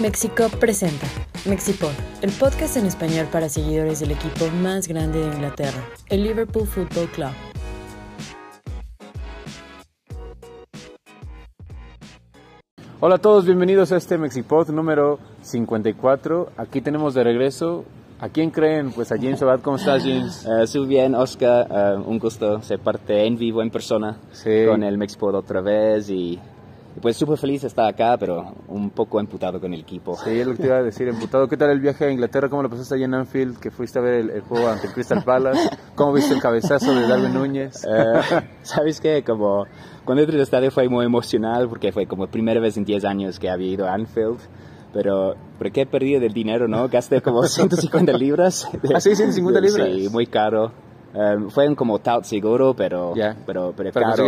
Mexico presenta Mexipod, el podcast en español para seguidores del equipo más grande de Inglaterra, el Liverpool Football Club. Hola a todos, bienvenidos a este Mexipod número 54. Aquí tenemos de regreso. ¿A quién creen? Pues a James Abad. ¿Cómo estás, James? Uh, Estoy bien, Oscar. Uh, un gusto ser parte en vivo, en persona, Sí. con el Mexipod otra vez. Y, y pues súper feliz de estar acá, pero un poco emputado con el equipo. Sí, es lo que te iba a decir, emputado. ¿Qué tal el viaje a Inglaterra? ¿Cómo lo pasaste allá en Anfield? Que fuiste a ver el, el juego ante el Crystal Palace. ¿Cómo viste el cabezazo de Darwin Núñez? Eh, ¿Sabes qué? Como cuando entré al estadio fue muy emocional porque fue como primera vez en 10 años que había ido a Anfield. Pero, ¿por qué he perdido del dinero, no? Gasté como 150 libras. ¿Ah, sí? 150 libras. Sí, muy caro. Um, fue un como tout seguro, pero, Ya. pero, pero, Para caro.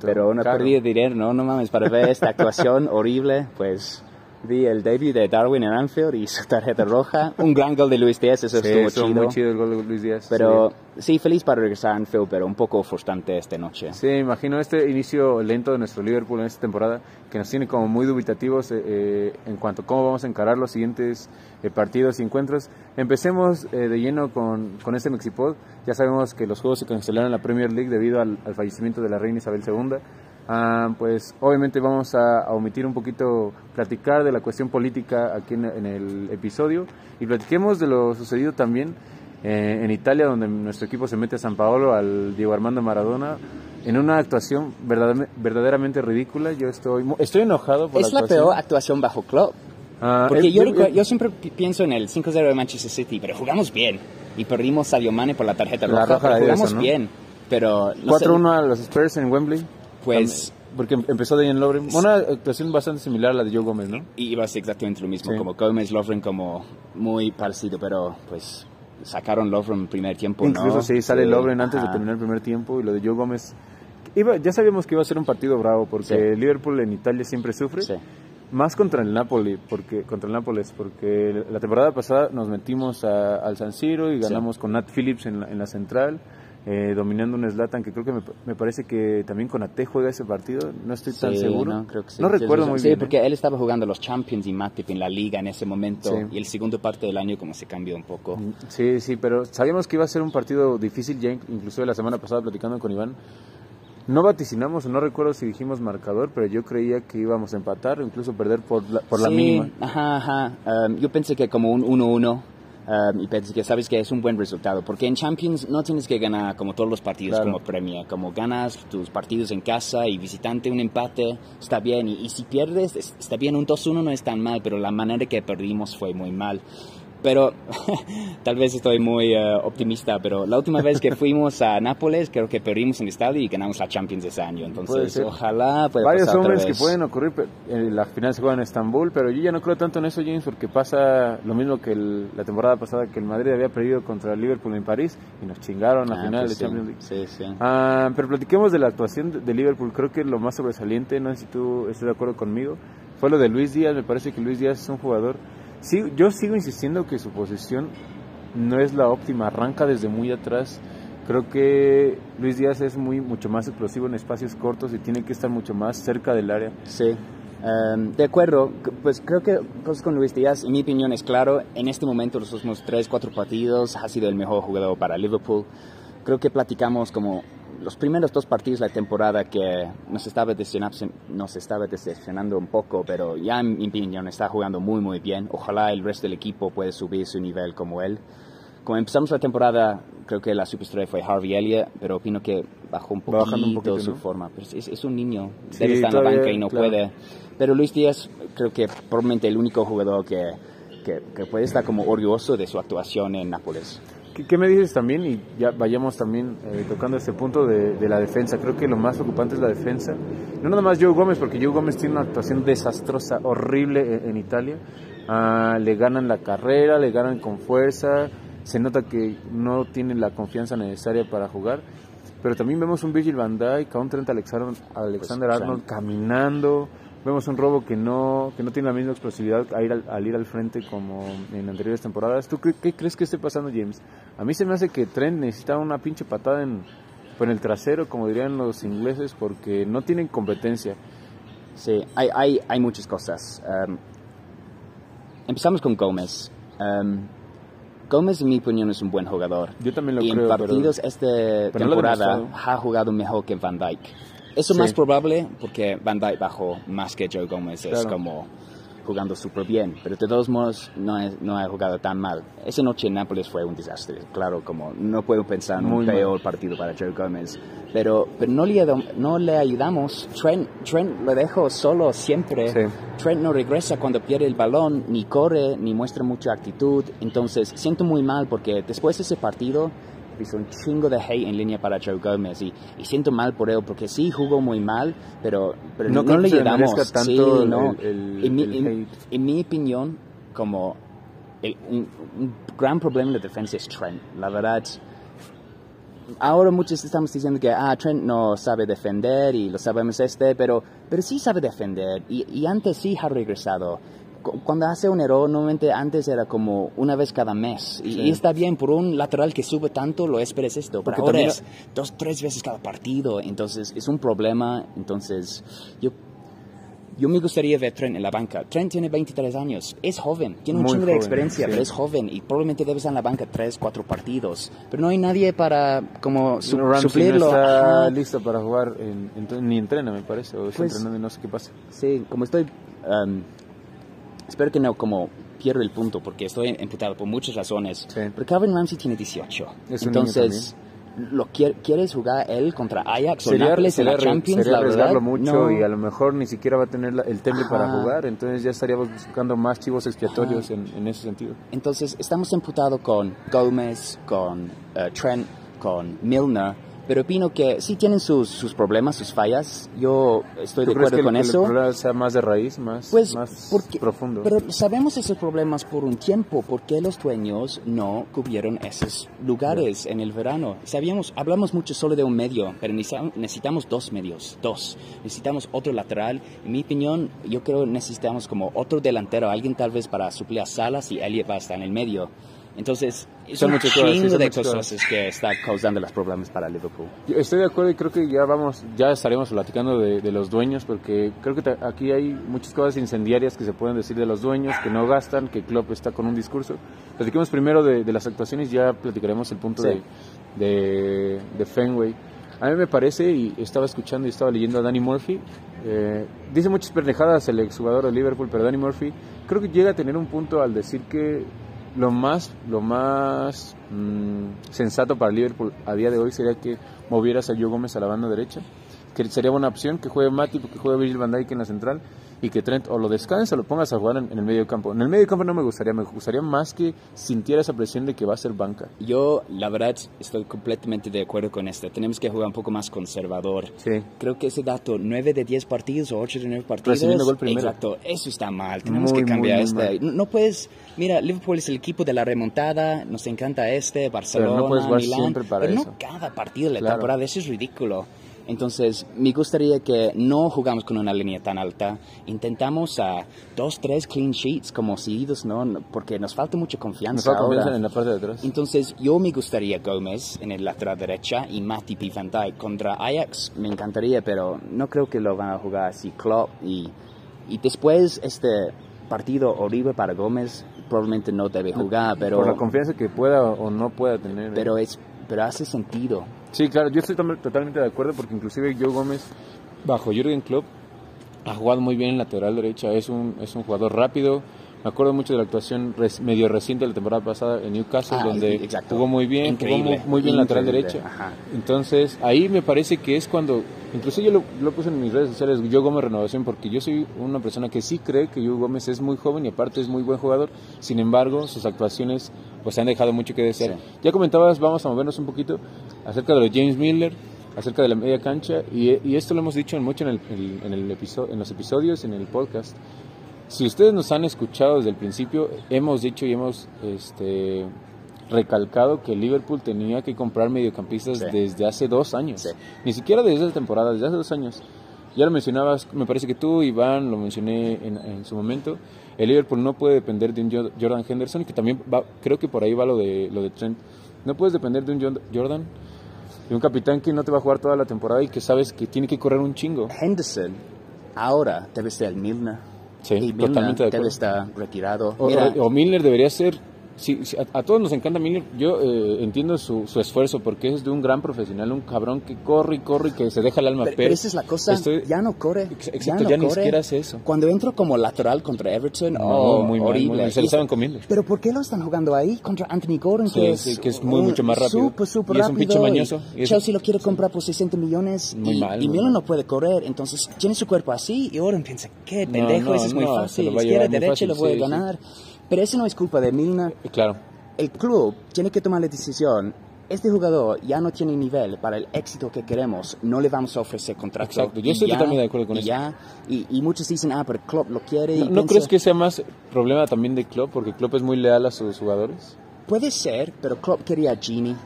Pero Caro. perdido dinero, no, no mames, para ver esta actuación horrible, pues vi el debut de Darwin en Anfield y su tarjeta roja. Un gran gol de Luis Díaz, eso Sí, estuvo estuvo chido. muy chido el gol de Luis Díaz. Pero sí, feliz para regresar a Anfield, pero un poco frustrante esta noche. Sí, sí, imagino este inicio lento de nuestro Liverpool en esta temporada que nos tiene como muy dubitativos eh, eh, en cuanto a cómo vamos a encarar los siguientes eh, partidos y encuentros. Empecemos eh, de lleno con, con este Mexipod. Ya sabemos que los juegos se cancelaron en la Premier League debido al, al fallecimiento de la reina Isabel II. Ah, pues obviamente vamos a, a omitir un poquito platicar de la cuestión política aquí en, en el episodio y platiquemos de lo sucedido también eh, en Italia, donde nuestro equipo se mete a San Paolo, al Diego Armando Maradona, en una actuación verdadera- verdaderamente ridícula. Yo estoy, estoy enojado por Es la la peor actuación bajo club. Ah, Porque yo, yo- siempre pi- pienso en el 5-0 de Manchester City, pero jugamos bien. Y perdimos Sadio Mane por la tarjeta La roja, roja pero jugamos ¿no? bien. Pero no sé, 4-1 a los Spurs en Wembley. Pues- También, Porque em- empezó Dejan Lovren. Una actuación bastante similar a la de Joe Gómez, ¿no? y iba a ser exactamente lo mismo, Sí. como Gómez, Lovren como muy parecido, pero pues sacaron Lovren en primer tiempo, ¿no? Incluso sí, sale Lovren antes de terminar el primer tiempo y lo de Joe Gómez. Iba, ya sabíamos que iba a ser un partido bravo porque Sí. Liverpool en Italia siempre sufre. Sí. Más contra el Napoli, porque contra el Nápoles, porque la temporada pasada nos metimos a- al San Siro y ganamos con Nat Phillips en la, en la central, eh, dominando un Zlatan que creo que me, me parece que también con Ate juega ese partido, no estoy tan Sí, seguro. No, creo que sí. No Sí, recuerdo sí, muy sí, bien. ¿eh? porque él estaba jugando los Champions y Matip en la liga en ese momento. Sí. Y el segundo parte del año como se cambió un poco. Sí, sí, pero sabíamos que iba a ser un partido difícil, ya inclusive la semana pasada platicando con Iván. No vaticinamos, no recuerdo si dijimos marcador, pero yo creía que íbamos a empatar o incluso perder por la, por la Sí, mínima. Ajá, ajá. Um, yo pensé que como un 1-1 um, y pensé que sabes que es un buen resultado, porque en Champions no tienes que ganar como todos los partidos Claro. como Premier, como ganas tus partidos en casa y visitante, un empate está bien, y, y si pierdes es- está bien, un 2-1 no es tan mal, pero la manera que perdimos fue muy mal. Pero tal vez estoy muy eh, optimista, pero la última vez que fuimos a Nápoles creo que perdimos en el estadio y ganamos la Champions ese año, entonces ojalá pueda Varios pasar otra hombres que pueden ocurrir, eh, la final se juega en Estambul, pero yo ya no creo tanto en eso, James, porque pasa lo mismo que el- la temporada pasada, que el Madrid había perdido contra el Liverpool en París y nos chingaron la Ah, final pues de Champions League. sí, sí. Ah, pero platiquemos de la actuación de, de Liverpool, creo que lo más sobresaliente, no sé si tú estás de acuerdo conmigo, fue lo de Luis Díaz, me parece que Luis Díaz es un jugador, sí, yo sigo insistiendo que su posición no es la óptima, arranca desde muy atrás, creo que Luis Díaz es muy mucho más explosivo en espacios cortos y tiene que estar mucho más cerca del área. Sí, Em, de acuerdo. Pues creo que pues, con Luis Díaz, en mi opinión es claro, en este momento los últimos 3, 4 partidos ha sido el mejor jugador para Liverpool. Creo que platicamos como los primeros dos partidos de la temporada que nos estaba, decepcionando, nos estaba decepcionando un poco, pero ya en mi opinión está jugando muy muy bien. Ojalá el resto del equipo pueda subir su nivel como él. Como empezamos la temporada, creo que la superestrella fue Harvey Elliott, pero opino que bajó un poquito, un poquito, su ¿no? forma. Pero es, es un niño, Sí, debe estar en la banca y no claro. puede. Pero Luis Díaz creo que probablemente el único jugador que, que, que puede estar como orgulloso de su actuación en Nápoles. ¿Qué, qué me dices también? Y ya vayamos también eh, tocando este punto de, de la defensa. Creo que lo más preocupante es la defensa. No nada más Joe Gómez, porque Joe Gómez tiene una actuación desastrosa, horrible en, en Italia. Ah, le ganan la carrera, le ganan con fuerza. Se nota que no tienen la confianza necesaria para jugar. Pero también vemos un Virgil van Dijk, a un Trent Alexander, Alexander Pues, Arnold sí. caminando. Vemos un robo que no, que no tiene la misma explosividad a ir al, al ir al frente como en anteriores temporadas. ¿Tú qué, qué crees que esté pasando, James? A mí se me hace que Trent necesita una pinche patada en, en el trasero, como dirían los ingleses, porque no tienen competencia. Sí, hay, hay, hay muchas cosas. Um, empezamos con Gómez. Um, Gómez, en mi opinión, es un buen jugador. Yo también lo y creo. en partidos pero, esta pero temporada ha jugado mejor que Van Dyke. Eso Sí. más probable porque Van Dyke bajó más que Joe Gómez. Es como jugando súper bien. Pero de todos modos, no, es- no ha jugado tan mal. Esa noche en Nápoles fue un desastre. Claro, como no puedo pensar en Muy un mal. peor partido para Joe Gómez. Pero, pero no, le, no le ayudamos. Trent, Trent lo dejo solo siempre. Sí. Trent no regresa cuando pierde el balón, ni corre, ni muestra mucha actitud. Entonces, siento muy mal porque después de ese partido hizo un chingo de hate en línea para Joe Gómez y, y siento mal por él porque sí jugó muy mal, pero, pero No no, le ayudamos. merezca Sí, tanto el- no. el- en, mi, en- en mi opinión, como un, un gran problema en la defensa es Trent. La verdad, ahora muchos estamos diciendo que ah, Trent no sabe defender y lo sabemos este, pero, pero sí sabe defender y, y antes sí ha regresado. Cu- Cuando hace un error, normalmente antes era como una vez cada mes. Y, Sí. y está bien, por un lateral que sube tanto, lo esperes esto. Porque ahora también- es dos, tres veces cada partido. Entonces es un problema. Entonces yo, yo me gustaría ver Trent en la banca. Trent tiene 23 años. Es joven. Tiene un Muy chingo de experiencia, sí. pero es joven. Y probablemente debe estar en la banca tres, cuatro partidos. Pero no hay nadie para como su- Ramsey suplirlo. no está Ajá. listo para jugar, en- en- ni entrena, me parece, o está Pues- entrenando y no sé qué pasa. Sí, como estoy... um, espero que no como pierdo el punto porque estoy emputado por muchas razones. Sí. Pero Calvin Ramsey tiene 18. Es Entonces, lo quier- ¿quieres jugar él contra Ajax o Sería, en sería la Champions? sería la verdad, mucho no. y a lo mejor ni siquiera va a tener la- el temple para Ajá. jugar, entonces ya estaríamos buscando más chivos expiatorios en, en ese sentido. Entonces, estamos emputados con Gómez, con eh, Trent, con Milner, pero opino que sí tienen sus, sus problemas, sus fallas. Yo estoy ¿Tú de crees acuerdo que con el, eso. el problema sea más de raíz, más, Pues, más porque- profundo? Pero sabemos esos problemas por un tiempo. ¿Por qué los dueños no cubrieron esos lugares en el verano? Sabíamos, hablamos mucho solo de un medio, pero necesitamos, dos medios, dos. Necesitamos otro lateral. En mi opinión, yo creo que necesitamos como otro delantero, alguien tal vez para suplir a Salas y Elliot va a estar en el medio. Entonces, es Son un muchas cosas, sí, chingo son de muchas cosas que está causando los problemas para Liverpool. Yo estoy de acuerdo y creo que ya vamos, ya estaremos platicando de, de los dueños porque creo que aquí hay muchas cosas incendiarias que se pueden decir de los dueños, que no gastan, que Klopp está con un discurso. Platiquemos primero de, de las actuaciones, ya platicaremos el punto Sí. de, de, de Fenway. A mí me parece, y estaba escuchando y estaba leyendo a Danny Murphy, eh, dice muchas pendejadas el exjugador de Liverpool, pero Danny Murphy creo que llega a tener un punto al decir que lo más, lo más mm, sensato para Liverpool a día de hoy sería que movieras a Joe Gómez a la banda derecha, que sería buena opción, que juegue Matip, que juegue Virgil van Dijk en la central y que Trent o lo descanses o lo pongas a jugar en, en el medio campo. En el medio campo no me gustaría, me gustaría más que sintiera esa presión de que va a ser banca. Yo, la verdad, estoy completamente de acuerdo con esto. Tenemos que jugar un poco más conservador. Sí. Creo que ese dato, 9 de 10 partidos o 8 de 9 partidos. Recibiendo gol primero. Exacto, eso está mal. Tenemos Muy, que cambiar muy, muy este. No, no puedes. Mira, Liverpool es el equipo de la remontada. Nos encanta este, Barcelona, no puedes jugar Milán. siempre para pero eso. no cada partido de la Claro. temporada. Eso es ridículo. Entonces, me gustaría que no jugamos con una línea tan alta. Intentamos a dos, tres clean sheets como seguidos, ¿no? Porque nos falta mucha Nos confianza. va a confianza en la parte de atrás. Entonces, yo me gustaría Gómez en el lateral derecha y Matip y Van Dijk contra Ajax. Me encantaría, pero no creo que lo van a jugar así Klopp. Y, y después, este partido horrible para Gómez, probablemente no debe jugar, pero, Por la confianza que pueda o no pueda tener. eh. pero, es, pero hace sentido. Sí, claro, yo estoy totalmente de acuerdo porque inclusive Joe Gómez, bajo Jürgen Klopp, ha jugado muy bien en lateral derecha, es un, es un jugador rápido. Me acuerdo mucho de la actuación res- medio reciente de la temporada pasada en Newcastle, Ah, donde exacto. jugó muy bien, jugó muy, muy bien lateral derecha. ajá. Entonces, ahí me parece que es cuando, incluso yo lo, lo puse en mis redes sociales, Joe Gómez Renovación, porque yo soy una persona que sí cree que Joe Gómez es muy joven y aparte es muy buen jugador, sin embargo, sus actuaciones pues han dejado mucho que desear. Sí. Ya comentabas, vamos a movernos un poquito acerca de lo de James Miller, acerca de la media cancha, y, y esto lo hemos dicho mucho en, el, en, el episodio, en los episodios, en el podcast. Si ustedes nos han escuchado desde el principio, hemos dicho y hemos este, recalcado que Liverpool tenía que comprar mediocampistas Sí. desde hace dos años. Sí. Ni siquiera desde esa temporada, desde hace dos años. Ya lo mencionabas, me parece que tú, Iván, lo mencioné en, en su momento. El Liverpool no puede depender de un Jo- Jordan Henderson y que también va, creo que por ahí va lo de, lo de Trent. No puedes depender de un Jo- Jordan, de un capitán que no te va a jugar toda la temporada y que sabes que tiene que correr un chingo. Henderson ahora debe ser el Milner. Sí, y Milner totalmente de debe acuerdo. estar retirado. O, Mira, o- o Milner debería ser. Sí, sí, a, a todos nos encanta Milner. Yo eh, entiendo su, su esfuerzo porque es de un gran profesional, un cabrón que corre y corre y que se deja el alma. pero, pero esa es la cosa, estoy- ya no corre. Ya, exacto, no ya ni siquiera hace eso. Cuando entro como lateral contra Everton, No, oh, muy mal, muy horrible. mal. Se lo estaban comiendo. Pero ¿por qué lo están jugando ahí contra Anthony Gordon? Sí, que, es sí, que es muy, un- mucho más rápido. Súper, súper Y es un pinche mañoso. y Chelsea lo quiere comprar por 60 millones Muy y, mal, y muy mal. no puede correr. Entonces tiene su cuerpo así y Gordon piensa, qué pendejo, no, eso es muy fácil. Izquierda, muy derecha, lo a ganar. Pero eso no es culpa de Milner. Eh, Claro. El club tiene que tomar la decisión. Este jugador ya no tiene nivel para el éxito que queremos. No le vamos a ofrecer contrato. Exacto, yo Y estoy ya, totalmente de acuerdo con y eso. Ya, y, y muchos dicen, ah, pero Klopp lo quiere. y ¿No, no piensa- crees que sea más problema también de Klopp? Porque Klopp es muy leal a sus jugadores. Puede ser, pero Klopp quería a Gini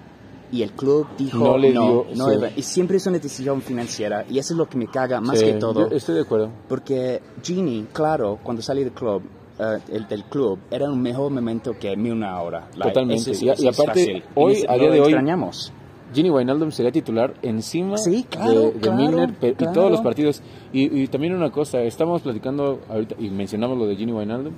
y el club dijo No no, le no, dio, sí. iba". y siempre es una decisión financiera y eso es lo que me caga más Sí, que todo, yo estoy de acuerdo. porque Gini, claro, cuando salió del club, eh, el del club, era un mejor momento que Milner ahora. Like, Totalmente. es- Y aparte, fácil. hoy, Y a día de hoy, extrañamos. Gini Wijnaldum sería titular encima Sí, claro, de, de claro, Milner y todos los partidos. Y, y también una cosa, estamos platicando ahorita y mencionamos lo de Gini Wijnaldum.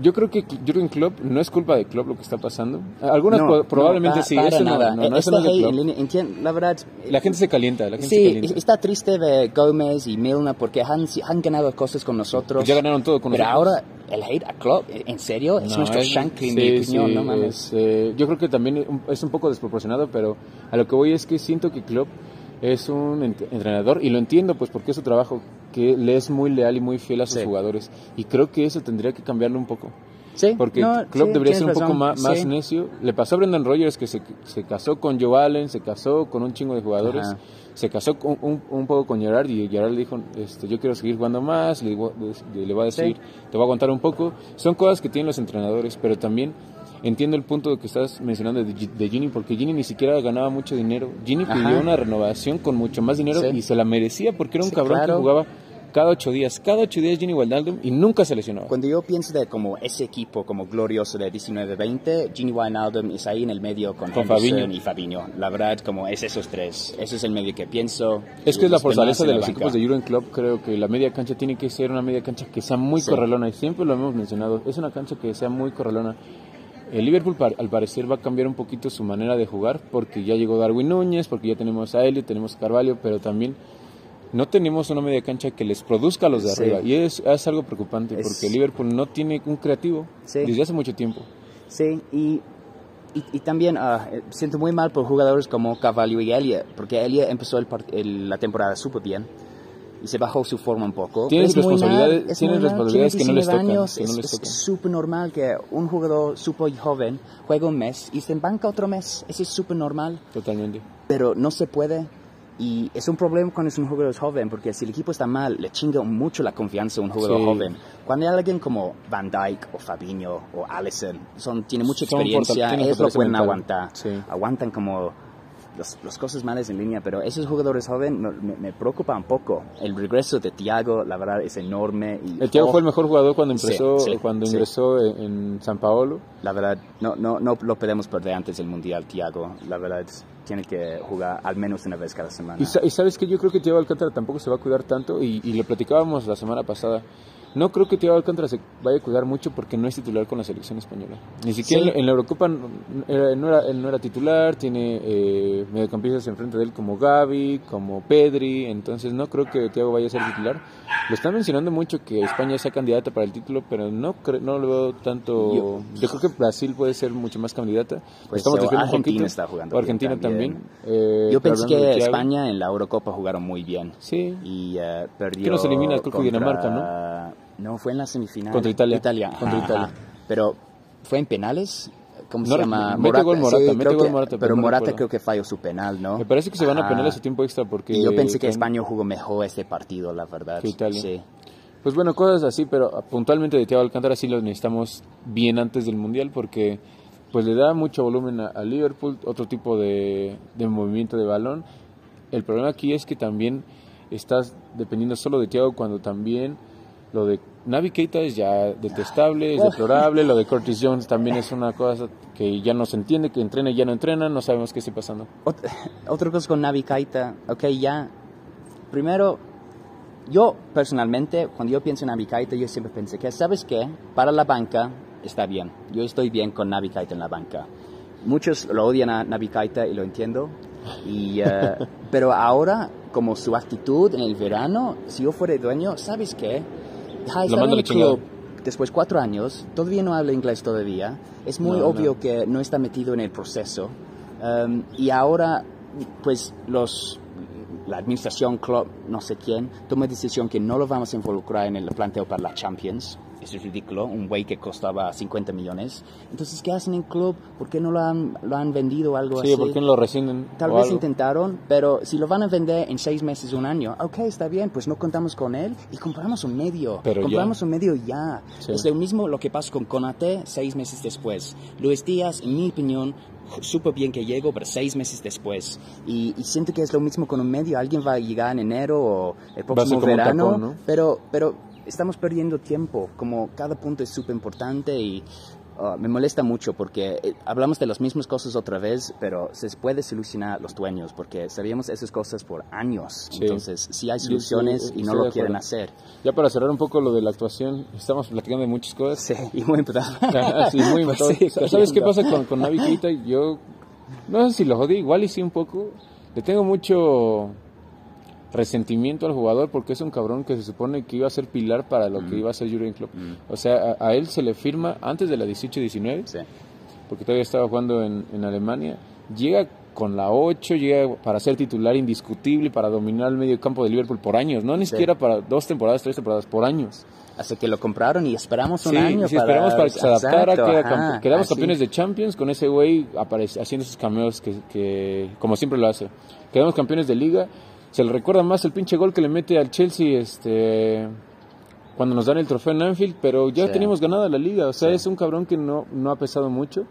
Yo creo que Jurgen Klopp no es culpa de Klopp lo que está pasando. Algunas No, no, probablemente pa- sí, para eso no, nada. no, no, eso no es de hate Klopp. en línea, entien- la verdad, La gente se calienta, la gente se Sí, calienta. está triste de Gómez y Milner porque han, han ganado cosas con nosotros. Ya ganaron todo con Pero nosotros. ahora el hate a Klopp, ¿en serio? Es No, nuestro es- Shankly, en sí, mi opinión, sí, no mames. es, eh, yo creo que también es un poco desproporcionado, pero a lo que voy es que siento que Klopp es un ent- entrenador, y lo entiendo pues porque es su trabajo, que le es muy leal y muy fiel a sus Sí. jugadores. Y creo que eso tendría que cambiarlo un poco. Sí, Porque no, Klopp sí, debería ser un poco más, más sí. necio. Le pasó a Brendan Rodgers que se, se casó con Joe Allen, se casó con un chingo de jugadores, Ajá. se casó con, un, un poco con Gerard y Gerard le dijo, este, yo quiero seguir jugando más, le, le- le va a decir, te voy a aguantar un poco. Son cosas que tienen los entrenadores, pero también entiendo el punto que estás mencionando de, de Gini, porque Gini ni siquiera ganaba mucho dinero. Pidió Ajá. una renovación con mucho más dinero Sí. y se la merecía porque era un Sí, cabrón claro. que jugaba cada ocho días. Cada ocho días Gini Wijnaldum y nunca se lesionaba. Cuando yo pienso de como ese equipo como glorioso de 19-20, Gini Wijnaldum es ahí en el medio con, Con Fabinho. y Fabinho. La verdad, como es esos tres. Ese es el medio que pienso. Es que es la fortaleza de los banca. equipos de Jurgen Klopp. Creo que la media cancha tiene que ser una media cancha que sea muy Sí. correlona y siempre lo hemos mencionado. Es una cancha que sea muy correlona. El Liverpool al parecer va a cambiar un poquito su manera de jugar porque ya llegó Darwin Núñez, porque ya tenemos a Elliot, tenemos a Carvalho, pero también no tenemos una media cancha que les produzca a los de Sí. arriba. Y es, es algo preocupante Es- porque el Liverpool no tiene un creativo Sí. desde hace mucho tiempo. Sí, y, y, y también eh, siento muy mal por jugadores como Cavallo y Elliot, porque Elliot empezó el el- la temporada súper bien y se bajó su forma un poco. Tiene Es muy responsabilidades- mal, es tiene muy mal, responsabilidades que no les 19 tocan, años, que no es- súper normal que un jugador súper joven juegue un mes y se banca otro mes. Eso es súper normal Totalmente. pero no se puede. Y es un problema cuando es un jugador joven, porque si el equipo está mal, le chinga mucho la confianza a un jugador Sí. joven. Cuando hay alguien como Van Dijk o Fabinho o Allison, son, tiene mucha experiencia, ellos lo pueden mental. aguantar. Sí. Aguantan como los- las cosas malas en línea, pero esos jugadores jóvenes me, me preocupa un poco. El regreso de Thiago, la verdad, es enorme. Y, El Thiago oh, fue el mejor jugador cuando Sí, empezó, sí, cuando sí. ingresó en, en San Paolo. La verdad, no, no, no lo podemos perder antes del Mundial, Thiago. La verdad, tiene que jugar al menos una vez cada semana. Y, y sabes que yo creo que Thiago Alcántara tampoco se va a cuidar tanto y, y lo platicábamos la semana pasada. No creo que Thiago Alcántara se vaya a cuidar mucho porque no es titular con la selección española. Ni siquiera Sí. en, la- Eurocopa no era, no era- él no era titular, tiene eh, mediocampistas enfrente de él como Gaby, como Pedri, entonces no creo que Thiago vaya a ser titular. Lo están mencionando mucho que España sea candidata para el título, pero no no lo veo tanto. Yo, Yo- creo que Brasil puede ser mucho más candidata. Pues, Estamos Argentina poquito. está jugando Argentina bien también. también. Eh, Yo pensé que España en la Eurocopa jugaron muy bien. Sí. Y eh, perdió. Que nos elimina, creo que Dinamarca, ¿no? Fue en la semifinal. Contra Italia. Italia. Contra ajá, Italia. Pero fue en penales. ¿Cómo No, se llama? mete gol Morata, mete gol que- Morata, pero no Morata creo que falló su penal, ¿no? Me parece que se van a penales a tiempo extra porque... Y yo pensé que España jugó mejor este partido, la verdad. Que Italia. Sí. Pues bueno, cosas así, pero puntualmente de Thiago Alcántara sí lo necesitamos bien antes del Mundial porque pues le da mucho volumen a, a Liverpool, otro tipo de, de movimiento de balón. El problema aquí es que también estás dependiendo solo de Thiago cuando también lo de Navi Keita es ya detestable, es deplorable, lo de Curtis Jones también es una cosa que ya no se entiende, que entrena y ya no entrena, no sabemos qué está pasando. Ot- otra cosa con Navi Keita, ok, ya. Primero, yo personalmente, cuando yo pienso en Navi Keita, yo siempre pensé que, ¿sabes qué? Para la banca está bien. Yo estoy bien con Navi Keita en la banca. Muchos lo odian a Navi Keita y lo entiendo. Y, eh, pero ahora, como su actitud en el verano, si yo fuera dueño, ¿sabes qué? Ja, Lo mando la después cuatro años, todavía no habla inglés todavía. Es muy No, obvio no. que no está metido en el proceso. Um, y ahora, pues los la administración, club, no sé quién, toma decisión que no lo vamos a involucrar en el planteo para la Champions. Eso es ridículo, un güey que costaba 50 millones. Entonces, ¿qué hacen en club? ¿Por qué no lo han, lo han vendido o algo Sí, así? ¿por qué no lo rescinden? Tal vez algo? intentaron, pero si lo van a vender en seis meses, un año, ok, está bien, pues no contamos con él y compramos un medio. Pero ya. compramos un medio ya. Sí. Es lo mismo lo que pasó con Conate seis meses después. Luis Díaz, en mi opinión, supo bien que llegó, pero seis meses después. Y, y siento que es lo mismo con un medio. Alguien va a llegar en enero o el próximo verano, tapón, ¿no? pero, pero estamos perdiendo tiempo. Como cada punto es súper importante y uh, me molesta mucho porque eh, hablamos de las mismas cosas otra vez, pero se puede solucionar los dueños porque sabíamos esas cosas por años. Sí. Entonces, si hay soluciones estoy- y no lo quieren hacer. Ya para cerrar un poco lo de la actuación, estamos platicando de muchas cosas. Sí, y muy empezado. Sí, muy Pues sí, ¿Sabes qué pasa con, con Navi Keita? Yo no sé si lo jodí, igual y sí un poco. Le tengo mucho resentimiento al jugador porque es un cabrón que se supone que iba a ser pilar para lo que iba a ser Jurgen Klopp. O sea, a, a él se le firma antes de la 18-19, Sí. porque todavía estaba jugando en, en Alemania. Llega con la 8, llega para ser titular indiscutible, para dominar el medio campo de Liverpool por años. No ni Sí. siquiera para dos temporadas, tres temporadas, por años. Hasta que lo compraron y esperamos un Sí, año sí, para... esperamos para que se adaptara, Exacto, queda ajá, campe- quedamos así. campeones de Champions con ese güey haciendo sus cameos que, que, como siempre lo hace. Quedamos campeones de Liga. Se le recuerda más el pinche gol que le mete al Chelsea este cuando nos dan el trofeo en Anfield, pero ya Sí. teníamos ganada la Liga. O sea, Sí. es un cabrón que no, no ha pesado mucho.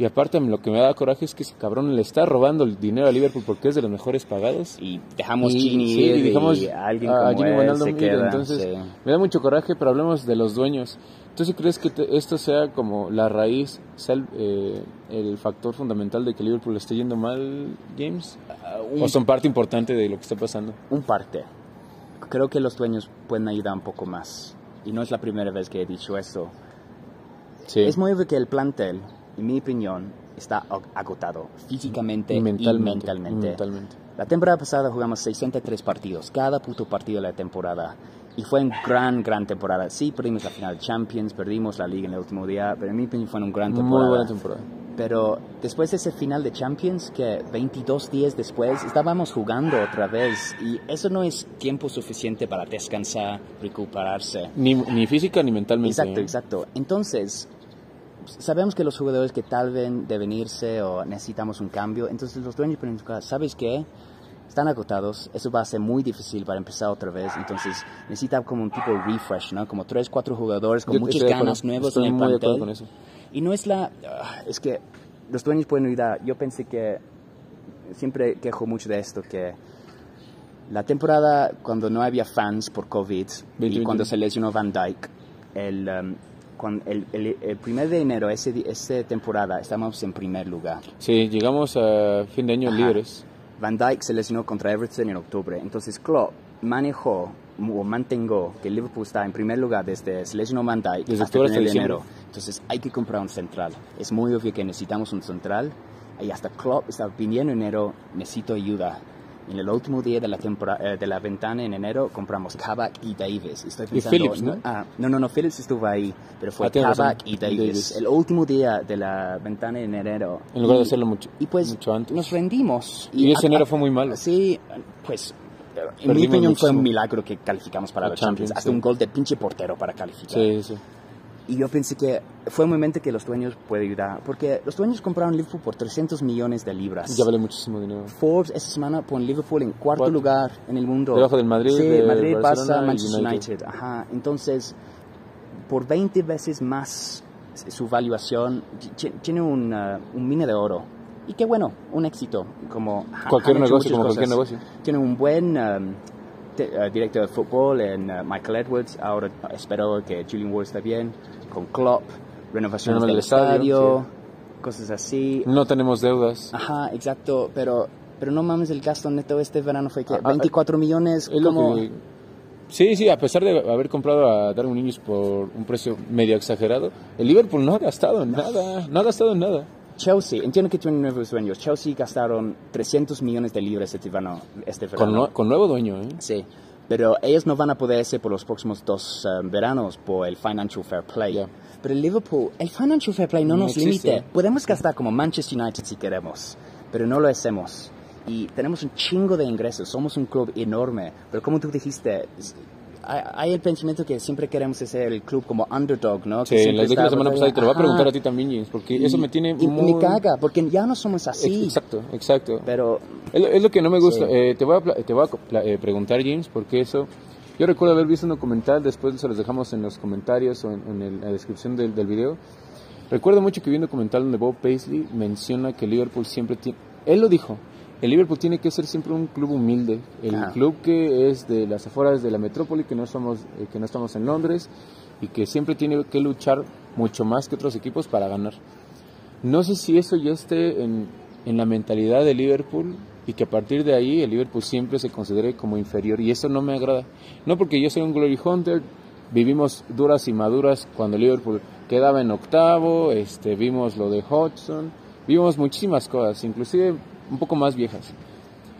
Y aparte, lo que me da coraje es que ese cabrón le está robando el dinero a Liverpool porque es de los mejores pagados. Y dejamos Y- Gini sí, y dejamos y alguien a como Gini él Wijnaldum se queda. entonces sí. me da mucho coraje, pero hablemos de los dueños. ¿Tú sí crees que te- esto sea como la raíz, sea el, eh, el factor fundamental de que Liverpool esté yendo mal, James? Ah, un, ¿O son parte importante de lo que está pasando? un parte. Creo que los dueños pueden ayudar un poco más. Y no es la primera vez que he dicho eso. Sí. Es muy obvio que el plantel, en mi opinión, está ag- agotado físicamente Y y mentalmente, mentalmente. mentalmente. La temporada pasada jugamos 63 partidos, cada puto partido de la temporada. Y fue una gran, gran temporada. Sí, perdimos la final de Champions, perdimos la liga en el último día, pero en mi opinión fue una gran temporada. Muy buena temporada. Pero después de ese final de Champions, que 22 días después estábamos jugando otra vez, y eso no es tiempo suficiente para descansar, recuperarse. Ni, ni física ni mentalmente. Exacto, ¿eh? exacto. Entonces, sabemos que los jugadores que tal vez deben irse o necesitamos un cambio, entonces los dueños pueden buscar, ¿sabes qué? Están agotados, eso va a ser muy difícil para empezar otra vez, entonces necesita como un tipo de refresh, ¿no? Como tres, cuatro jugadores con Yo muchas ganas nuevos en el plantel. con eso. Y no es la... ah, es que los dueños pueden ayudar. Yo pensé que... Siempre quejo mucho de esto, que la temporada cuando no había fans por COVID y 2021. cuando se lesionó Van Dyke, el, um, cuan- el, el, el primer de enero, ese, temporada, estábamos en primer lugar. Sí, llegamos a fin de año Ajá. líderes. Van Dyke se lesionó contra Everton en octubre. Entonces Klopp manejó o mantengo que Liverpool está en primer lugar desde se lesionó Van Dyke Desde hasta el de enero. Entonces hay que comprar un central. Es muy obvio que necesitamos un central. Y hasta Klopp está pidiendo en enero, necesito ayuda. En el último día de la, temporada, de la ventana en enero compramos Kabak y Davis. Estoy Y pensando, Phillips, ¿no? ah, no, no, no, Phillips estuvo ahí, pero fue Ah. Kabak y Y Davis. Davis. El último día de la ventana en enero. En lugar de Y- hacerlo mucho, y pues mucho antes. nos rendimos. Y ese a- enero fue muy malo. Sí, pues en mi opinión fue un milagro que calificamos para la Champions. Champions, Hasta sí. un gol de pinche portero para calificar. Sí, sí. Y yo pensé que fue un momento que los dueños pueden ayudar. Porque los dueños compraron Liverpool por 300 millones de libras. Ya vale muchísimo dinero. Forbes esta semana pone Liverpool en cuarto lugar en el mundo. Debajo del Madrid, Sí, de Madrid, Barcelona y Manchester United. United. Ajá. Entonces, por 20 veces más su valuación, ti- tiene un, uh, un mina de oro. Y qué bueno, un éxito. Como Cualquier negocio, como cualquier negocio. Tiene un buen um, uh, director de fútbol en uh, Michael Edwards. Ahora espero que Julian Ward esté bien. Con Klopp, renovaciones del el estadio, estadio, cosas así. No tenemos deudas. Ajá, exacto, pero pero no mames, el gasto neto este verano fue que Ah, ah, 24 millones, Es lo como que Sí, sí, a pesar de haber comprado a Darwin Núñez por un precio medio exagerado, el Liverpool no ha gastado en nada, no ha gastado nada. Chelsea, entiendo que tienen nuevos dueños. Chelsea gastaron 300 millones de libras este verano. Este Con, verano. nue- con nuevo dueño, ¿eh? Sí, pero ellos no van a poder ser por los próximos dos eh, veranos por el Financial Fair Play. Ya. Pero el Liverpool, el Financial Fair Play no, No nos limite. Podemos gastar como Manchester United si queremos, pero no lo hacemos. Y tenemos un chingo de ingresos, somos un club enorme. Pero como tú dijiste, hay, el pensamiento que siempre queremos ser el club como underdog, ¿no? Sí, Que en de la semana pasada y te lo voy a preguntar a ti también, James, porque Y- eso me tiene y, muy... me caga, porque ya no somos así. Exacto, exacto. Pero Es, lo- es lo que no me gusta. Sí. Eh, te voy a, te voy a eh, preguntar, James, porque eso... Yo recuerdo haber visto un documental, después se los dejamos en los comentarios o en, en el- la descripción del, del video. Recuerdo mucho que vi un documental donde Bob Paisley menciona que Liverpool siempre tiene... Él lo dijo, el Liverpool tiene que ser siempre un club humilde, el club que es de las afueras de la metrópoli, que no, somos, eh, que no estamos en Londres y que siempre tiene que luchar mucho más que otros equipos para ganar. No sé si eso ya esté en, en la mentalidad de Liverpool y que a partir de ahí el Liverpool siempre se considere como inferior y eso no me agrada. No porque yo soy un Glory Hunter, vivimos duras y maduras cuando Liverpool quedaba en octavo, este, vimos lo de Hodgson, vimos muchísimas cosas, inclusive un poco más viejas.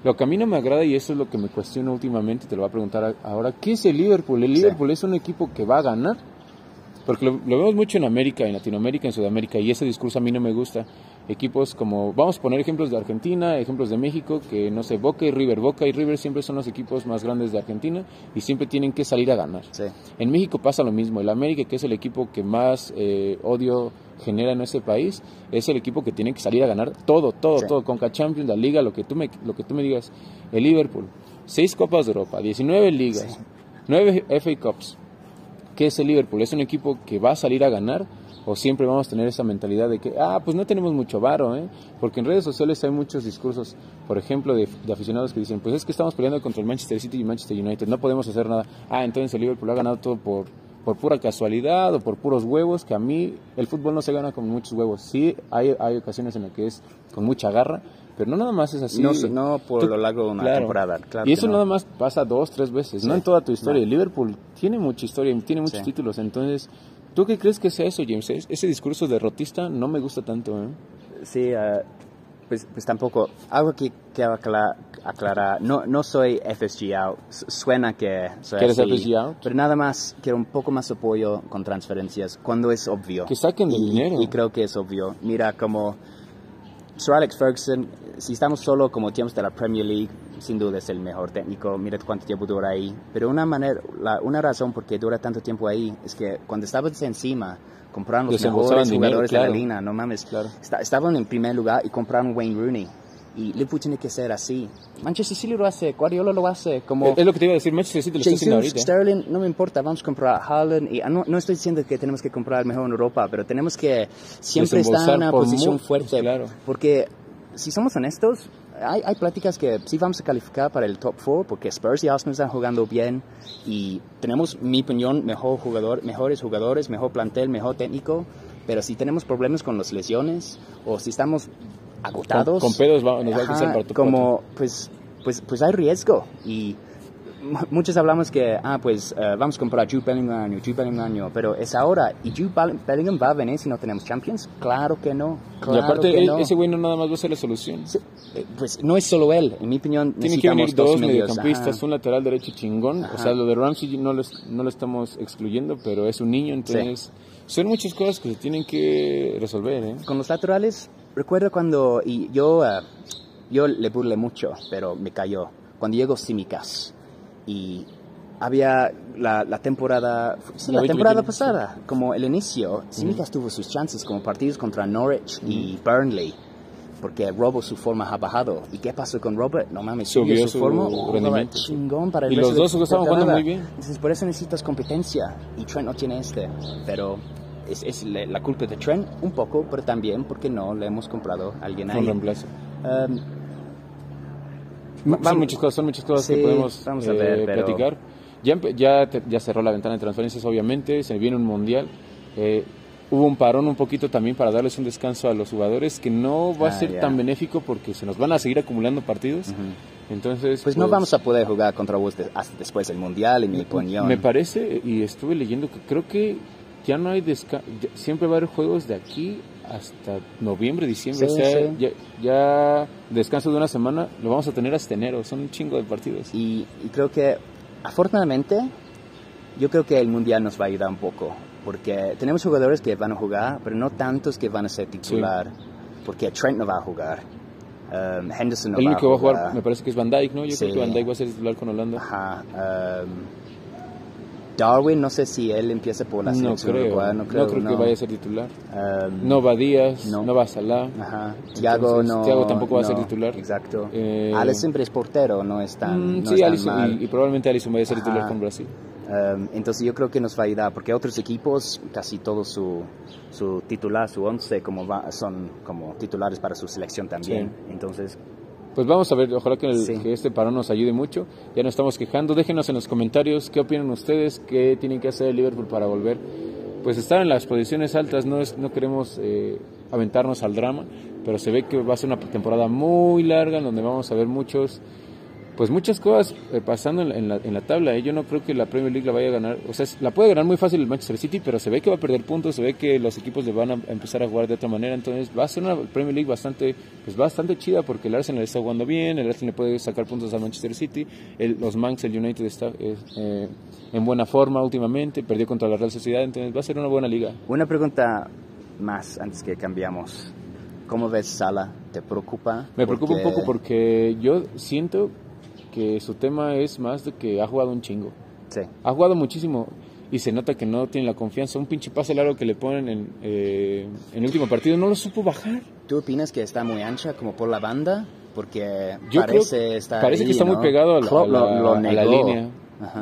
Lo que a mí no me agrada y eso es lo que me cuestiono últimamente, te lo voy a preguntar ahora, ¿qué es el Liverpool? ¿El Sí. Liverpool es un equipo que va a ganar? Porque lo, lo vemos mucho en América, en Latinoamérica, en Sudamérica, y ese discurso a mí no me gusta. Equipos como, vamos a poner ejemplos de Argentina, ejemplos de México, que no sé, Boca y River. Boca y River siempre son los equipos más grandes de Argentina y siempre tienen que salir a ganar. sí. En México pasa lo mismo. El América, que es el equipo que más eh, odio genera en ese país, es el equipo que tiene que salir a ganar todo, todo, Sí. todo. Conca Champions, la Liga, lo que tú me, lo que tú me digas. El Liverpool, seis Copas de Europa, 19 ligas, nueve FA Cups. ¿Qué es el Liverpool? ¿Es un equipo que va a salir a ganar? ¿O siempre vamos a tener esa mentalidad de que, ah, pues no tenemos mucho varo, ¿eh? Porque en redes sociales hay muchos discursos, por ejemplo, de, de aficionados que dicen, pues es que estamos peleando contra el Manchester City y Manchester United, no podemos hacer nada. Ah, entonces el Liverpool ha ganado todo por, por pura casualidad o por puros huevos, que a mí el fútbol no se gana con muchos huevos. Sí, hay, hay ocasiones en las que es con mucha garra, pero no nada más es así. No, no por Tú- lo largo de una claro. temporada. Claro y eso no. nada más pasa dos, tres veces, no Sí. en toda tu historia. No. Liverpool tiene mucha historia, tiene muchos Sí. títulos, entonces, ¿tú qué crees que sea eso, James? Es- Ese discurso derrotista no me gusta tanto, ¿eh? Sí, eh, pues, pues tampoco. Algo que quiero acla- aclarar. No, no soy FSG out. Su- Suena que soy ¿Que eres así, FSG out? Pero nada más quiero un poco más apoyo con transferencias cuando es obvio. Que saquen el y, dinero. Y creo que es obvio. Mira, como Sir Alex Ferguson, si estamos solo como tiempos de la Premier League, sin duda es el mejor técnico. Mira cuánto tiempo dura ahí. Pero una manera, la- una razón por qué dura tanto tiempo ahí es que cuando estabas encima, compraron los dinero, jugadores claro. de la liga, no mames. Claro. Esta- estaban en primer lugar y compraron Wayne Rooney. Y Liverpool tiene que ser así. Manchester City lo hace, Guardiola lo hace, como Es lo que te iba a decir, Manchester City lo está haciendo ahorita. Sterling, no me importa, vamos a comprar a Haaland. Y, ah, no, no estoy diciendo que tenemos que comprar el mejor en Europa, pero tenemos que siempre estar en una posición mu- fuerte. claro. Porque si somos honestos, hay, hay pláticas que sí vamos a calificar para el top 4 porque Spurs y Arsenal están jugando bien y tenemos, mi opinión, mejor jugador, mejores jugadores, mejor plantel, mejor técnico. Pero si tenemos problemas con las lesiones o si estamos agotados, Con- con pedos va- nos va a para top como pues pues pues hay riesgo y mu- muchos hablamos que ah pues eh, vamos a comprar Jude Bellingham año, Jude Bellingham un año, pero es ahora y Jude Bell- Bellingham va a venir si no tenemos Champions, claro que no, y aparte, que él- no. ese güey no nada más va a ser la solución. Sí, eh, pues no es solo él, en mi opinión Tiene que venir dos medios, mediocampistas, ajá. un lateral derecho chingón. O sea, lo de Ramsey no lo, no lo estamos excluyendo, pero es un niño, entonces son muchas cosas que se tienen que resolver. ¿eh? Con los laterales, recuerdo cuando, y yo, eh, yo le burlé mucho, pero me cayó. Cuando llegó Simicas y había la, la temporada, sí, La temporada pasada, como el inicio, Simicas tuvo sus chances como partidos contra Norwich y Burnley. Porque Robo su forma ha bajado. ¿Y qué pasó con Robert? No mames, Subió subió su, su forma. rendimiento. chingón para el Y los dos estaban jugando muy bien. Entonces, por eso necesitas competencia. Y Trent no tiene este. Pero es, es la la culpa de Trent un poco, pero también porque no le hemos comprado a alguien Un ahí. reemplazo. Um, Son muchas cosas, son muchas cosas Sí, que podemos vamos a eh, ver, pero- platicar. Ya, ya, ya cerró la ventana de transferencias, obviamente, se viene un mundial. Eh, hubo un parón un poquito también para darles un descanso a los jugadores, que no va a Ah, ser ya. tan benéfico porque se nos van a seguir acumulando partidos. Ujú. Entonces, pues, no vamos a poder jugar contra vos hasta después del Mundial, en mi opinión. Me parece, y estuve leyendo que creo que ya no hay descanso, siempre va a haber juegos de aquí hasta noviembre, diciembre, o sea, ya, descanso de una semana, lo vamos a tener hasta enero, son un chingo de partidos. Y, creo que, afortunadamente, yo creo que el Mundial nos va a ayudar un poco, porque tenemos jugadores que van a jugar, pero no tantos que van a ser titular, porque Trent no va a jugar. Um, Henderson no el único que va a jugar, me parece que es Van Dijk, ¿no? Yo creo que Van Dijk va a ser titular con Holanda. Ajá. Um, Darwin, no sé si él empieza por la selección no creo, no creo, que vaya a ser titular. Um, no va Díaz, no, va Salah. Ajá. Thiago, no, Thiago tampoco va a ser titular. Exacto. Eh, siempre es portero, no es tan, mm, sí, Y, probablemente Alisson vaya a ser titular con Brasil. Um, entonces yo creo que nos va a ayudar, porque otros equipos, casi todo su, su titular, su once, como va, son como titulares para su selección también. Entonces pues vamos a ver, ojalá que, este parón nos ayude mucho. Ya nos estamos quejando. Déjenos en los comentarios qué opinan ustedes, qué tienen que hacer el Liverpool para volver. Pues estar en las posiciones altas, no, es, no queremos eh, aventarnos al drama, pero se ve que va a ser una temporada muy larga en donde vamos a ver muchos pues muchas cosas eh, pasando en la, en la, tabla. ¿eh? Yo no creo que la Premier League la vaya a ganar. O sea, la puede ganar muy fácil el Manchester City, pero se ve que va a perder puntos, se ve que los equipos le van a empezar a jugar de otra manera. Entonces va a ser una Premier League bastante, pues bastante chida porque el Arsenal está jugando bien, el Arsenal le puede sacar puntos al Manchester City, los Manx, el United está eh, en buena forma últimamente, perdió contra la Real Sociedad, entonces va a ser una buena liga. Una pregunta más antes que cambiamos. ¿Cómo ves Sala? ¿Te preocupa? Me preocupa un poco porque yo siento su tema es más de que ha jugado un chingo. Sí. Ha jugado muchísimo y se nota que no tiene la confianza. Un pinche pase largo que le ponen en, eh, en el último partido no lo supo bajar. ¿Tú opinas que está muy ancha como por la banda? Porque parece que está muy pegado a la, línea.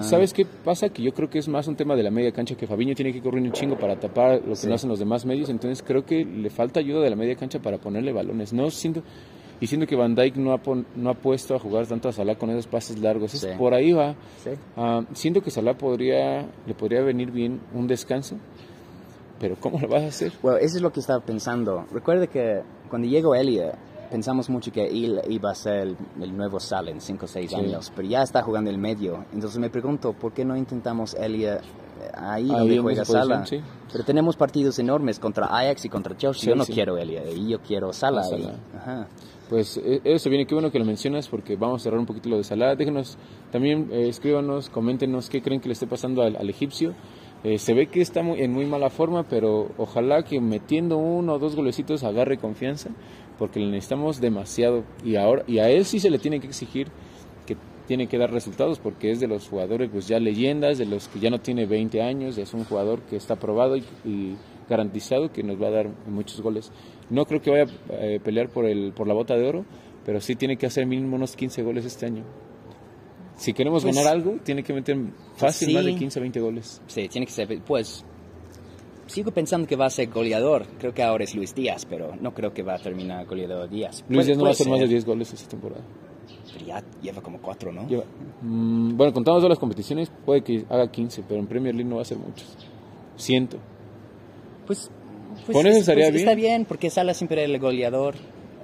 ¿Sabes qué pasa? Que yo creo que es más un tema de la media cancha que Fabiño tiene que correr un chingo para tapar lo que no hacen los demás medios. Entonces creo que le falta ayuda de la media cancha para ponerle balones. No siento y siendo que Van Dyke no ha, no ha puesto a jugar tanto a Salah con esos pases largos. Es, por ahí va. Ah, siento que Salah podría, le podría venir bien un descanso, pero ¿cómo lo vas a hacer? Bueno, eso es lo que estaba pensando. Recuerde que cuando llegó Elliot, pensamos mucho que él iba a ser el, nuevo Salah en 5 o 6 años, pero ya está jugando el medio. Entonces me pregunto, ¿por qué no intentamos Elliot ahí donde juega Salah? Pero tenemos partidos enormes contra Ajax y contra Chelsea. yo no quiero Elliot, y yo quiero Salah. Ajá. Pues e, eso viene, qué bueno que lo mencionas porque vamos a cerrar un poquito lo de Salah. Déjenos, también eh, escríbanos, coméntenos qué creen que le esté pasando al, egipcio. Eh, se ve que está en muy mala forma, pero ojalá que metiendo uno o dos golecitos agarre confianza, porque le necesitamos demasiado. Y, ahora, y a él sí se le tiene que exigir que tiene que dar resultados, porque es de los jugadores pues ya leyendas, de los que ya no tiene 20 años, es un jugador que está probado y garantizado que nos va a dar muchos goles. No creo que vaya a eh, pelear por, el, por la bota de oro, pero sí tiene que hacer mínimo unos 15 goles este año. Si queremos pues ganar algo, tiene que meter fácil más de 15 20 goles. Sí, tiene que ser, pues sigo pensando que va a ser goleador. Creo que ahora es Luis Díaz, pero no creo que va a terminar goleador Díaz. Luis Díaz no va a hacer más de 10 goles esta temporada. Pero ya lleva como 4, ¿no? Mm, bueno, contando todas las competiciones, puede que haga 15, pero en Premier League no va a ser muchos. Siento. Pues, pues, estaría pues, bien. Está bien, porque Sala siempre era el goleador.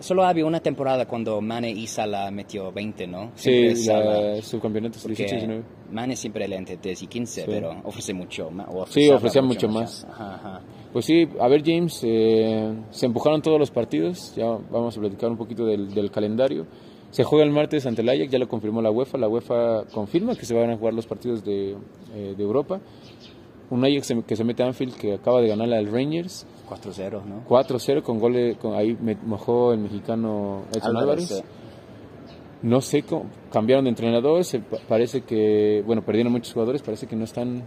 Solo había una temporada cuando Mane y Sala metió 20, ¿no? sí, la subcampeonato 18 Mane siempre era entre 10 y 15, pero ofrece mucho más. Sí, ofrecía mucho, más. Pues sí, a ver James, eh, se empujaron todos los partidos, ya vamos a platicar un poquito del, calendario. Se juega el martes ante el Ajax, ya lo confirmó la UEFA. La UEFA confirma que se van a jugar los partidos de, eh, de Europa un Ajax que se mete a Anfield que acaba de ganarle al Rangers. 4-0, ¿no? 4-0 con goles, con, ahí me mojó el mexicano Edson Álvarez. No sé cómo, cambiaron de entrenador, parece que, bueno, perdieron muchos jugadores, parece que no están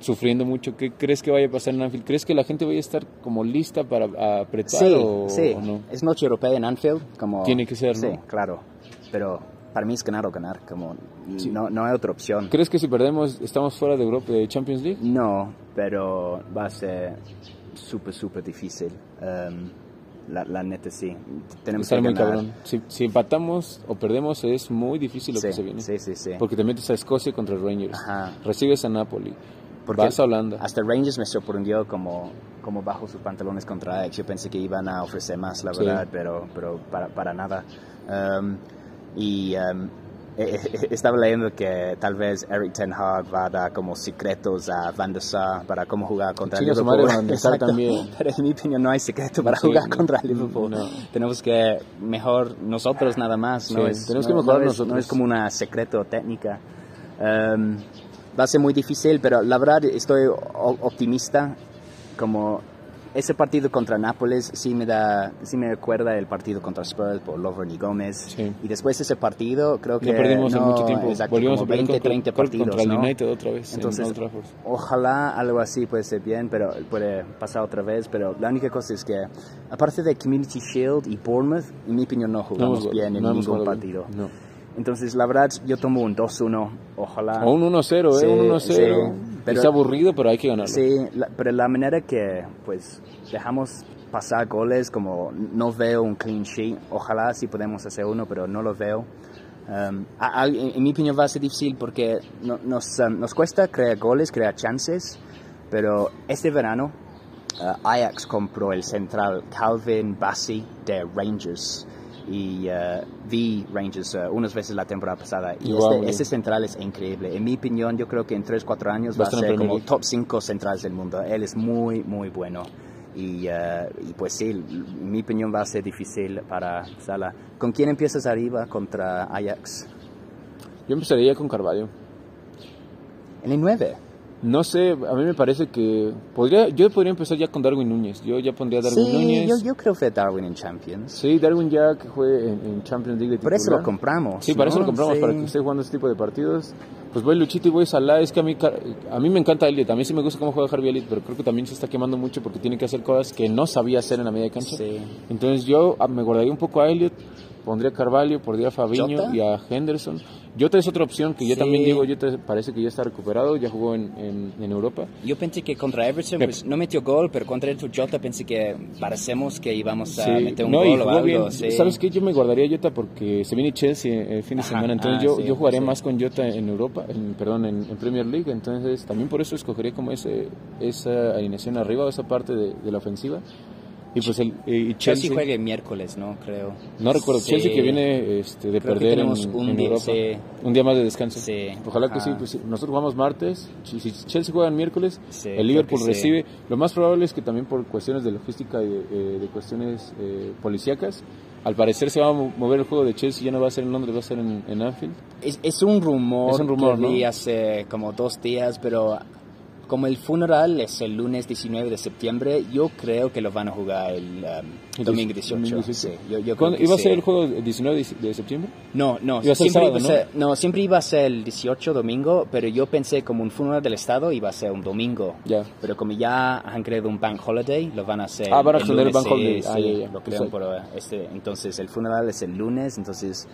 sufriendo mucho. ¿Qué crees que vaya a pasar en Anfield? ¿Crees que la gente vaya a estar como lista para apretar sí, o, sí. o no? Es noche europea en Anfield, como... Tiene que ser, Sí, claro, pero para mí es ganar o ganar, como no, no hay otra opción. ¿Crees que si perdemos estamos fuera de Europa, de Champions League? No, pero va a ser súper, súper difícil. Um, la, la, neta sí. Tenemos que ganar. Si, empatamos o perdemos es muy difícil lo que se viene. Sí, sí, sí. Porque te metes a Escocia contra Rangers. Recibes a Napoli. Porque vas a Holanda. Hasta Rangers me sorprendió como, como bajo sus pantalones contra Ajax. Yo pensé que iban a ofrecer más, la verdad, pero, pero para, para nada. Um, y um, estaba leyendo que tal vez Eric Ten Hag va a dar como secretos a Van der Sar para cómo jugar contra Chinga su Liverpool. Van der Sar también. Pero en mi opinión no hay secreto para Sí, jugar contra Liverpool. no. Tenemos que mejor nosotros nada más. no Sí, es, tenemos no- que mejorar no es- nosotros. No es como una secreto técnica. Um, va a ser muy difícil, pero la verdad estoy optimista. Como ese partido contra Nápoles sí me da, sí me recuerda el partido contra Spurs por Lovren y Gómez. Sí. Y después de ese partido creo que No perdimos en mucho tiempo. exacto, Volvimos como a perder 20, contra, 30 contra partidos, el ¿no? United otra vez Entonces, en. Ojalá algo así puede ser bien, pero puede pasar otra vez. Pero la única cosa es que, aparte de Community Shield y Bournemouth, en mi opinión no jugamos bien en ningún partido. bien. No. Entonces, la verdad, yo tomo un 2-1. Ojalá. O un 1-0, ¿eh? Sí, un 1-0. sí, pero- es aburrido, pero hay que ganarlo. Sí, la- pero la manera que pues dejamos pasar goles, como no veo un clean sheet, ojalá sí podemos hacer uno, pero no lo veo. Um, a- a- en, en mi opinión va a ser difícil porque no- nos, um, nos cuesta crear goles, crear chances, pero este verano uh, Ajax compró el central Calvin Bassi de Rangers y uh, vi Rangers uh, unas veces la temporada pasada y Igual, este, este central es increíble. En mi opinión yo creo que en 3-4 años Va a ser como top 5 centrales del mundo. Él es muy, muy bueno. Y, uh, y pues sí, mi opinión va a ser difícil para Sala. ¿Con quién empiezas arriba contra Ajax? Yo empezaría con Carvalho. En el 9. No sé, a mí me parece que podría, yo podría empezar ya con Darwin Núñez. Yo ya pondría a Darwin Sí, Núñez. yo, yo creo que Darwin en Champions. Sí, Darwin ya que juegue en, en Champions League de Por eso lo compramos. Sí, para ¿no? eso lo compramos, Sí. para que esté jugando este tipo de partidos. Pues voy Luchito y voy Salah. Es que a mí, a mí me encanta Elliot. A mí sí me gusta cómo juega Harvey Elliot, pero creo que también se está quemando mucho porque tiene que hacer cosas que no sabía hacer en la media cancha. Sí. Entonces yo me guardaría un poco a Elliot, pondría a Carvalho, pondría a Fabiño ¿Jota? y a Henderson. Jota es otra opción que yo Sí. también digo, Jota parece que ya está recuperado, ya jugó en, en, en Europa. Yo pensé que contra Everton pues, no metió gol, pero contra el Jota pensé que parecemos que íbamos a Sí, meter un no, gol o algo. bien. sí. ¿Sabes qué? Yo me guardaría a Jota porque se viene Chelsea el fin de Ajá, semana. Entonces ah, yo, yo jugaría más con Jota en Europa, en, perdón, en, en Premier League. Entonces también por eso escogería como ese, esa alineación arriba, o esa parte de, de la ofensiva. Y pues el y Chelsea juega el miércoles, ¿no? Creo. no recuerdo, Sí. Chelsea que viene este, de Creo que perder en, un en día, Europa. sí. Un día más de descanso. Sí, Ojalá que sí. Pues, nosotros jugamos martes, si Chelsea juega el miércoles, el Liverpool recibe. Lo más probable es que también por cuestiones de logística y de, eh, de cuestiones eh, policíacas, al parecer se va a mo- mover el juego de Chelsea, ya no va a ser en Londres, va a ser en, en Anfield. Es, es un rumor, Es un rumor, que ¿no? vi hace como dos días, pero como el funeral es el lunes 19 de septiembre, yo creo que lo van a jugar el um, domingo 18, 18. domingo 18. Sí, yo, yo creo ¿Cuándo- que ¿Iba a ser el juego el 19 de, septiembre? No, no, Iba siempre sábado, iba a ser- no, siempre iba a ser el 18 domingo, pero yo pensé como un funeral del Estado iba a ser un domingo. Ya. Pero como ya han creado un bank holiday, lo van a hacer. Ah, van a el el bank sí, holiday. Ah, sí, ya, ya. Lo Pues creo, pero este, entonces el funeral es el lunes, entonces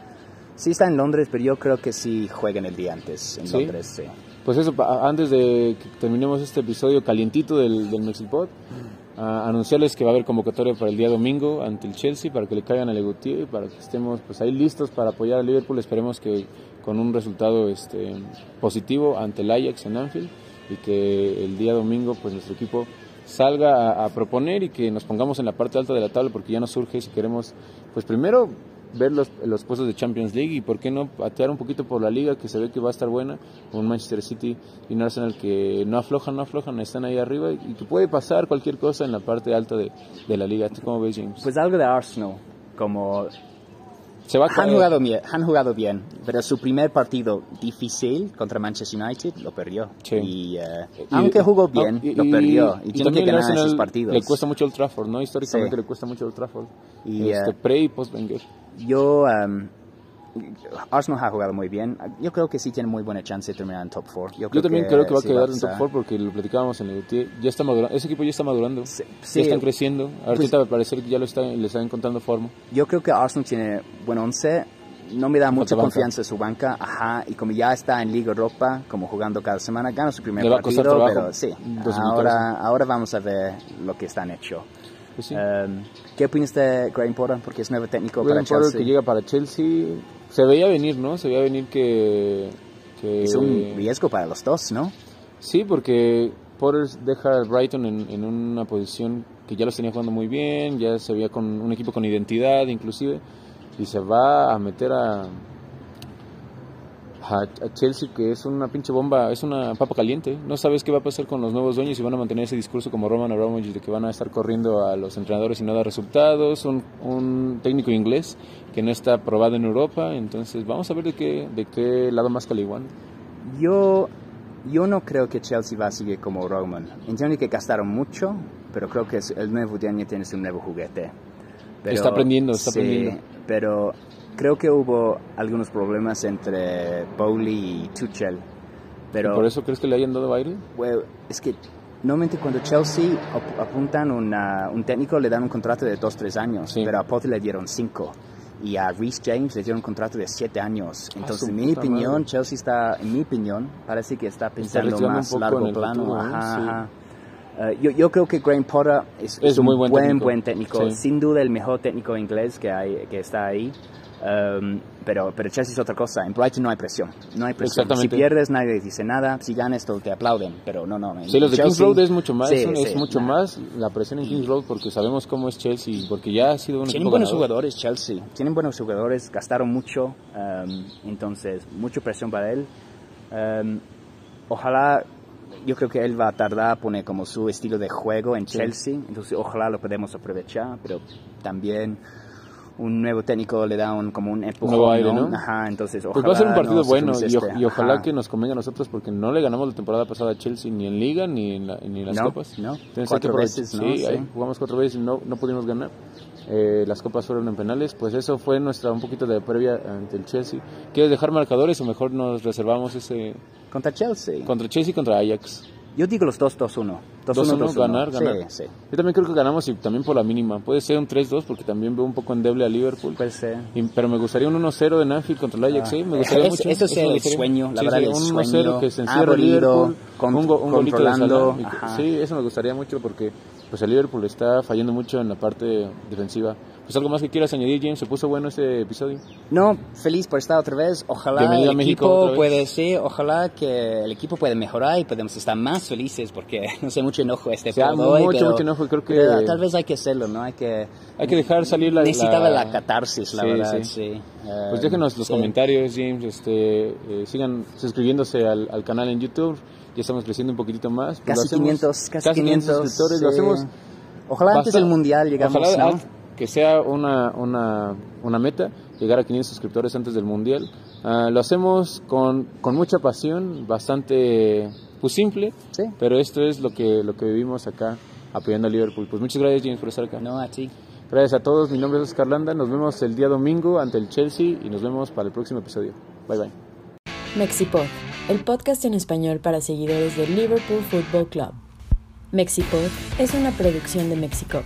sí está en Londres, pero yo creo que sí juegan el día antes en ¿Sí? Londres, sí. Pues eso, antes de que terminemos este episodio calientito del, del Mexipod, a anunciarles que va a haber convocatoria para el día domingo ante el Chelsea para que le caigan a Legutier y para que estemos pues ahí listos para apoyar al Liverpool. Esperemos que con un resultado este, positivo ante el Ajax en Anfield y que el día domingo pues nuestro equipo salga a, a proponer y que nos pongamos en la parte alta de la tabla porque ya nos surge si queremos pues primero ver los, los puestos de Champions League y por qué no patear un poquito por la liga que se ve que va a estar buena, un Manchester City y un Arsenal que no aflojan, no aflojan, están ahí arriba y, y que puede pasar cualquier cosa en la parte alta de, de la liga. ¿Tú cómo James? Pues algo de Arsenal, como se va han jugado, bien, han jugado bien, pero su primer partido difícil contra Manchester United lo perdió. Sí. Y, eh, Y- aunque jugó bien, y- lo y- perdió. Y, tiene que ganar esos partidos. Le cuesta mucho el Trafford, ¿no? Históricamente Sí. le cuesta mucho el Trafford. Y, este, eh, pre y post Wenger. Yo, um, Arsenal ha jugado muy bien. Yo creo que sí tiene muy buena chance de terminar en top 4. Yo también creo que va a sí quedar en top 4 porque lo platicábamos en el. Ya está madurando, ese equipo ya está madurando. Sí, ya sí. están creciendo. Ahorita Pues- me parece que ya lo está, le están encontrando forma. Yo creo que Arsenal tiene buen once. No me da mucha confianza en su banca, ajá, y como ya está en Liga Europa, como jugando cada semana, gana su primer partido, pero sí, ahora, ahora vamos a ver lo que están hecho. Pues sí. Um, ¿Qué opinas de Graham Potter? Porque es nuevo técnico Graham para Potter Chelsea. que llega para Chelsea. Se veía venir, ¿no? Se veía venir que. que Es un riesgo para los dos, ¿no? Sí, porque Potter deja al Brighton en, en una posición que ya los tenía jugando muy bien, ya se veía con un equipo con identidad inclusive, y se va a meter a, a, Chelsea, que es una pinche bomba, es una papa caliente. No sabes qué va a pasar con los nuevos dueños y van a mantener ese discurso como Roman Abramovich de que van a estar corriendo a los entrenadores y no dar resultados. Un, un técnico inglés que no está probado en Europa. Entonces, vamos a ver de qué, de qué lado más caliguán. Yo, yo no creo que Chelsea va a seguir como Roman. Entiendo que gastaron mucho, pero creo que el nuevo dueño tiene su nuevo juguete. está aprendiendo, está aprendiendo. Pero creo que hubo algunos problemas entre Bowley y Tuchel. Pero, ¿Por eso crees que le hayan dado baile? Well, es que normalmente cuando Chelsea apuntan un técnico le dan un contrato de 2-3 años, pero a Potter le dieron 5 y a Reece James le dieron un contrato de 7 años. Ah, Entonces, en mi opinión, Chelsea está, en mi opinión, parece que está pensando más largo plano. ¿eh? Eh, yo, yo, creo que Graham Potter es, un muy buen, buen técnico, buen técnico. sin duda el mejor técnico inglés que, hay, que está ahí. Um, pero, pero Chelsea es otra cosa. En Brighton no hay presión. No hay presión. Si pierdes, nadie dice nada. Si ganas, te aplauden. Pero no, no. Sí, los de Kings Road es mucho más. es mucho más la presión en Kings Road porque sabemos cómo es Chelsea. Porque ya ha sido un Tienen buenos jugadores, Chelsea. Tienen buenos jugadores. Gastaron mucho. Um, entonces, mucha presión para él. Um, ojalá yo creo que él va a tardar a poner como su estilo de juego en Chelsea, entonces ojalá lo podemos aprovechar, pero también un nuevo técnico le da un, como un empujón. Nuevo aire, ¿no? Ajá, entonces ojalá. Pues va a ser un partido bueno y, ojalá que nos convenga a nosotros porque no le ganamos la temporada pasada a Chelsea ni en Liga ni en, ni en las Copas. No, cuatro veces, ¿no? Sí, jugamos cuatro veces y no, no pudimos ganar. Eh, las copas fueron en penales, pues eso fue nuestra un poquito de previa ante el Chelsea. ¿Quieres dejar marcadores o mejor nos reservamos ese contra Chelsea? Contra Chelsea y contra Ajax. Yo digo los 2-2-1. 2-1, ganar, ganar. Sí, sí. Yo también creo que ganamos y también por la mínima. Puede ser un 3-2 porque también veo un poco endeble a Liverpool. Puede ser. pero me gustaría un 1-0 de Anfield contra el Ajax. Ah. ¿eh? Me gustaría mucho. Eso es el sueño, la verdad, sí, un 1-0 que se encierra Liverpool. Con, un, un golito de Sí, eso me gustaría mucho porque pues el Liverpool está fallando mucho en la parte defensiva. Pues algo más que quieras añadir, James, ¿se puso bueno este episodio? No, feliz por estar otra vez. Ojalá el equipo puede, sí, ojalá que el equipo pueda mejorar y podemos estar más felices porque no sé mucho enojo este sí, mucho, mucho enojo, creo que tal vez hay que hacerlo, ¿no? Hay que hay que dejar salir la necesitaba la, catarsis, la verdad, sí. pues déjenos los comentarios, James, este eh, sigan suscribiéndose al, al, canal en YouTube. Ya estamos creciendo un poquitito más. Pues casi 500, casi 500 suscriptores, lo hacemos Ojalá antes del mundial llegamos, ¿no? Que sea una, una, una meta, llegar a 500 suscriptores antes del Mundial. Uh, lo hacemos con, con, mucha pasión, bastante pues simple, ¿Sí? pero esto es lo que, lo que vivimos acá apoyando a Liverpool. Pues muchas gracias James por estar acá. No, a ti. Gracias a todos, mi nombre es Oscar Landa, nos vemos el día domingo ante el Chelsea y nos vemos para el próximo episodio. Bye bye. Mexipod, el podcast en español para seguidores del Liverpool Football Club. Mexipod es una producción de Mexico.